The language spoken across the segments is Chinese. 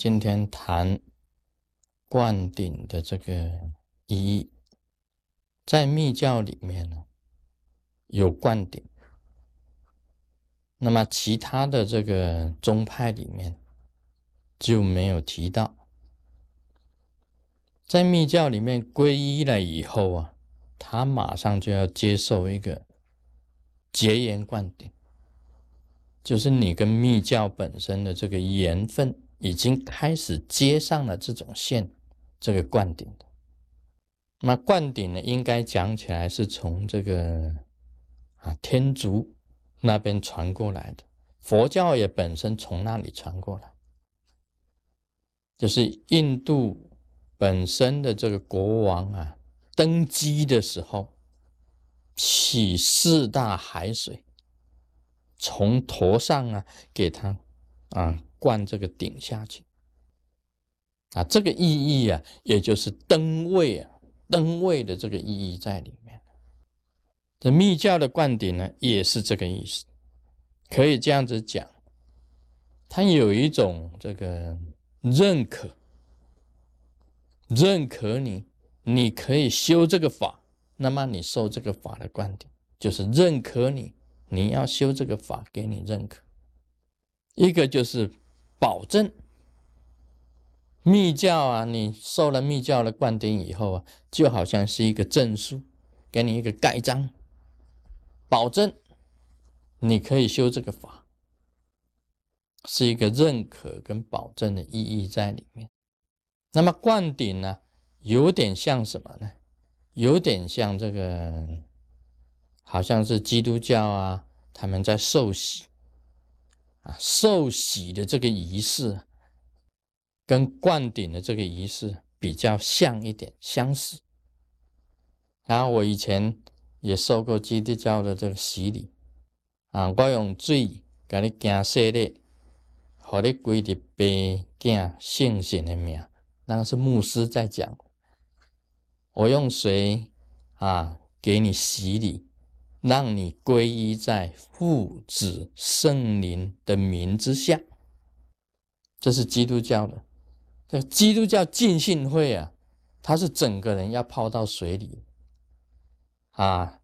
今天谈灌顶的这个意义，在密教里面呢有灌顶，那么其他的这个宗派里面就没有提到。在密教里面皈依了以后啊，他马上就要接受一个结缘灌顶，就是你跟密教本身的这个缘分已经开始接上了这种线，这个灌顶的。那灌顶呢，应该讲起来是从这个啊天竺那边传过来的，佛教也本身从那里传过来，就是印度。本身的这个国王啊，登基的时候，起四大海水，从头上啊给他啊灌这个顶下去，啊，这个意义啊，也就是登位啊，登位的这个意义在里面。这密教的灌顶呢，也是这个意思，可以这样子讲，它有一种这个认可。认可你，你可以修这个法，那么你受这个法的灌顶就是认可你，你要修这个法，给你认可。一个就是保证密教啊，你受了密教的灌顶以后啊，就好像是一个证书，给你一个盖章，保证你可以修这个法，是一个认可跟保证的意义在里面。那么灌顶呢，有点像什么呢？有点像这个，好像是基督教啊，他们在受洗，受洗的这个仪式，跟灌顶的这个仪式比较像一点，相似。然后我以前也受过基督教的这个洗礼啊，我用水给你惊洗礼，和你归入白敬圣神的名。那个是牧师在讲，我用水啊给你洗礼，让你皈依在父子圣灵的名之下。这是基督教的，这基督教浸信会啊，他是整个人要泡到水里啊，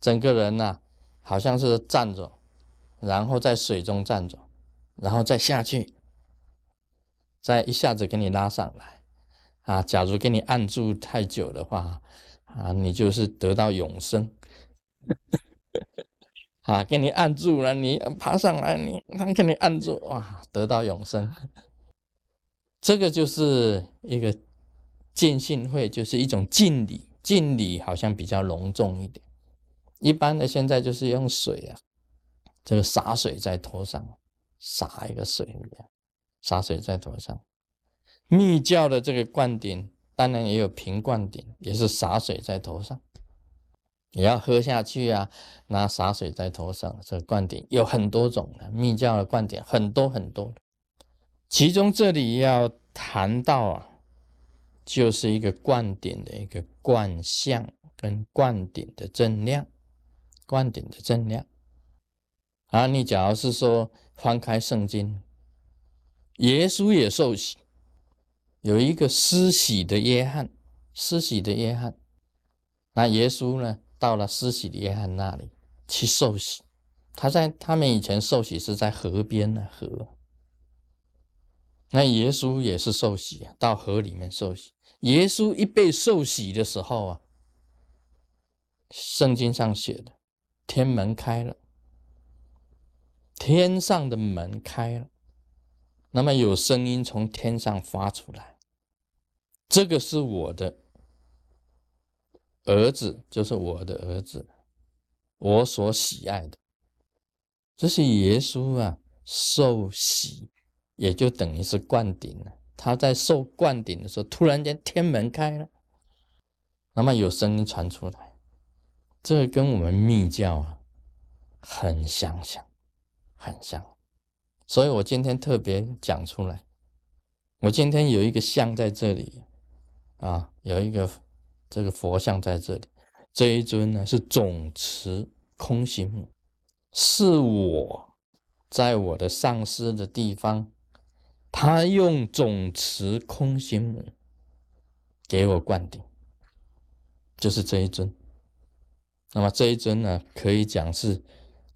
整个人呐好像是站着，然后在水中站着，然后再下去。再一下子给你拉上来，啊，假如给你按住太久的话，啊，你就是得到永生，啊，给你按住了，你爬上来，你他给你按住，哇，得到永生。这个就是一个见信会，就是一种敬礼，敬礼好像比较隆重一点。一般的现在就是用水啊，这个洒水在头上，洒一个水一样。洒水在头上，密教的这个灌顶，当然也有平灌顶，也是洒水在头上，也要喝下去啊。拿洒水在头上，这灌顶有很多种的，密教的灌顶很多很多。其中这里要谈到啊，就是一个灌顶的一个灌相跟灌顶的正量，灌顶的正量。啊，你假如是说翻开圣经。耶稣也受洗，有一个施洗的约翰，施洗的约翰。那耶稣呢，到了施洗的约翰那里去受洗。他在他们以前受洗是在河边的河。那耶稣也是受洗啊，到河里面受洗。耶稣一被受洗的时候啊，圣经上写的，天门开了，天上的门开了。那么有声音从天上发出来，这个是我的儿子，就是我的儿子，我所喜爱的。这是耶稣啊，受洗也就等于是灌顶了。他在受灌顶的时候，突然间天门开了，那么有声音传出来，这跟我们密教啊很相像，很像。所以我今天特别讲出来，我今天有一个像在这里，啊，有一个这个佛像在这里，这一尊呢是总持空行母，是我在我的上师的地方他用总持空行母给我灌顶，就是这一尊。那么这一尊呢，可以讲是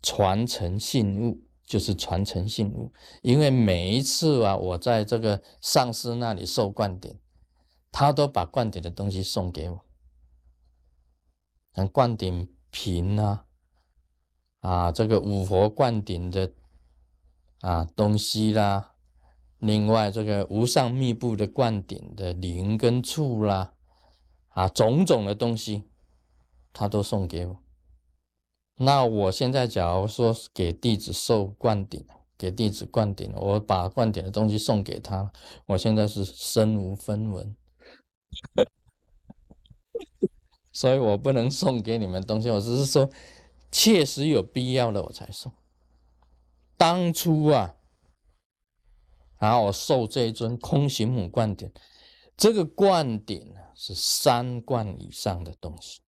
传承信物，就是传承信物。因为每一次啊，我在这个上师那里受灌顶，他都把灌顶的东西送给我，像灌顶瓶啊，啊，这个五佛灌顶的啊东西啦。另外，这个无上密布的灌顶的灵跟处啦，啊，种种的东西，他都送给我。那我现在假如说给弟子受灌顶，给弟子灌顶，我把灌顶的东西送给他，我现在是身无分文，所以我不能送给你们东西。我只是说，确实有必要的我才送。当初啊。然后我受这一尊空行母灌顶，这个灌顶是三灌以上的东西，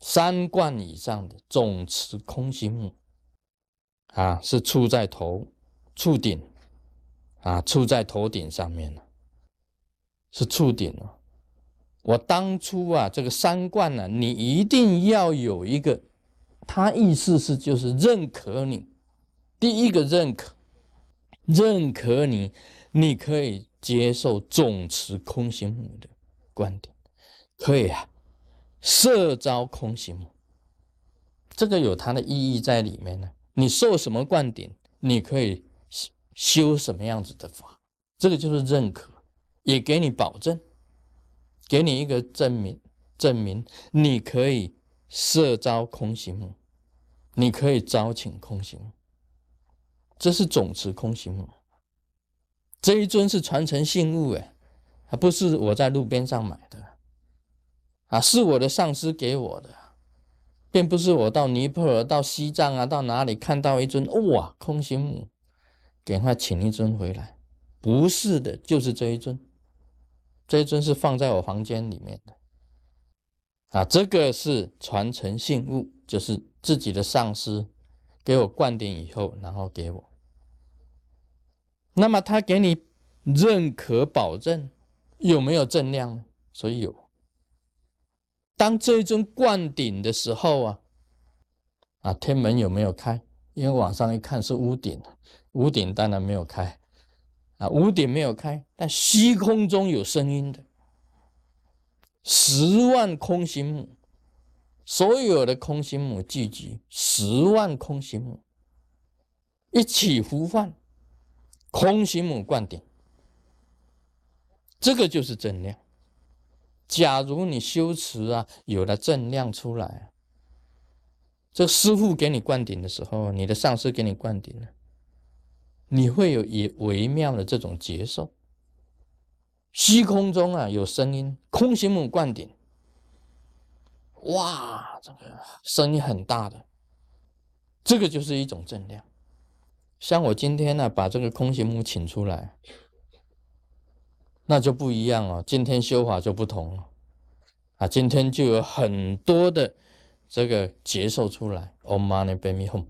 三灌以上的总持空行母啊，是触在头触顶啊，触在头顶上面了，是触顶了。我当初啊，这个三观呢，你一定要有一个，他意思是就是认可你，第一个认可。认可你，你可以接受总持空行母的观点，可以啊。摄招空行母，这个有它的意义在里面呢。你受什么灌顶，你可以修什么样子的法，这个就是认可，也给你保证，给你一个证明，证明你可以设招空行母，你可以招请空行母。这是总持空行母，这一尊是传承信物哎，还不是我在路边上买的。啊，是我的上师给我的，并不是我到尼泊尔、到西藏啊、到哪里看到一尊哇空行母，给他请一尊回来，不是的，就是这一尊，这一尊是放在我房间里面的啊，这个是传承信物，就是自己的上师。给我灌顶以后，然后给我。那么他给你认可保证有没有正量？所以有。当这一尊灌顶的时候啊，啊天门有没有开？因为往上一看是屋顶，屋顶当然没有开啊，屋顶没有开，但虚空中有声音的，十万空行母。所有的空心母聚集，十万空心母一起呼唤，空心母灌顶，这个就是正量。假如你修持啊，有了正量出来，这师傅给你灌顶的时候，你的上师给你灌顶了，你会有也微妙的这种接受。虚空中啊有声音，空心母灌顶。哇，这个声音很大的，这个就是一种正量。像我今天呢，把这个空行母请出来，那就不一样哦。今天修法就不同了啊，今天就有很多的这个接受出来。Om Mani Padme Hum。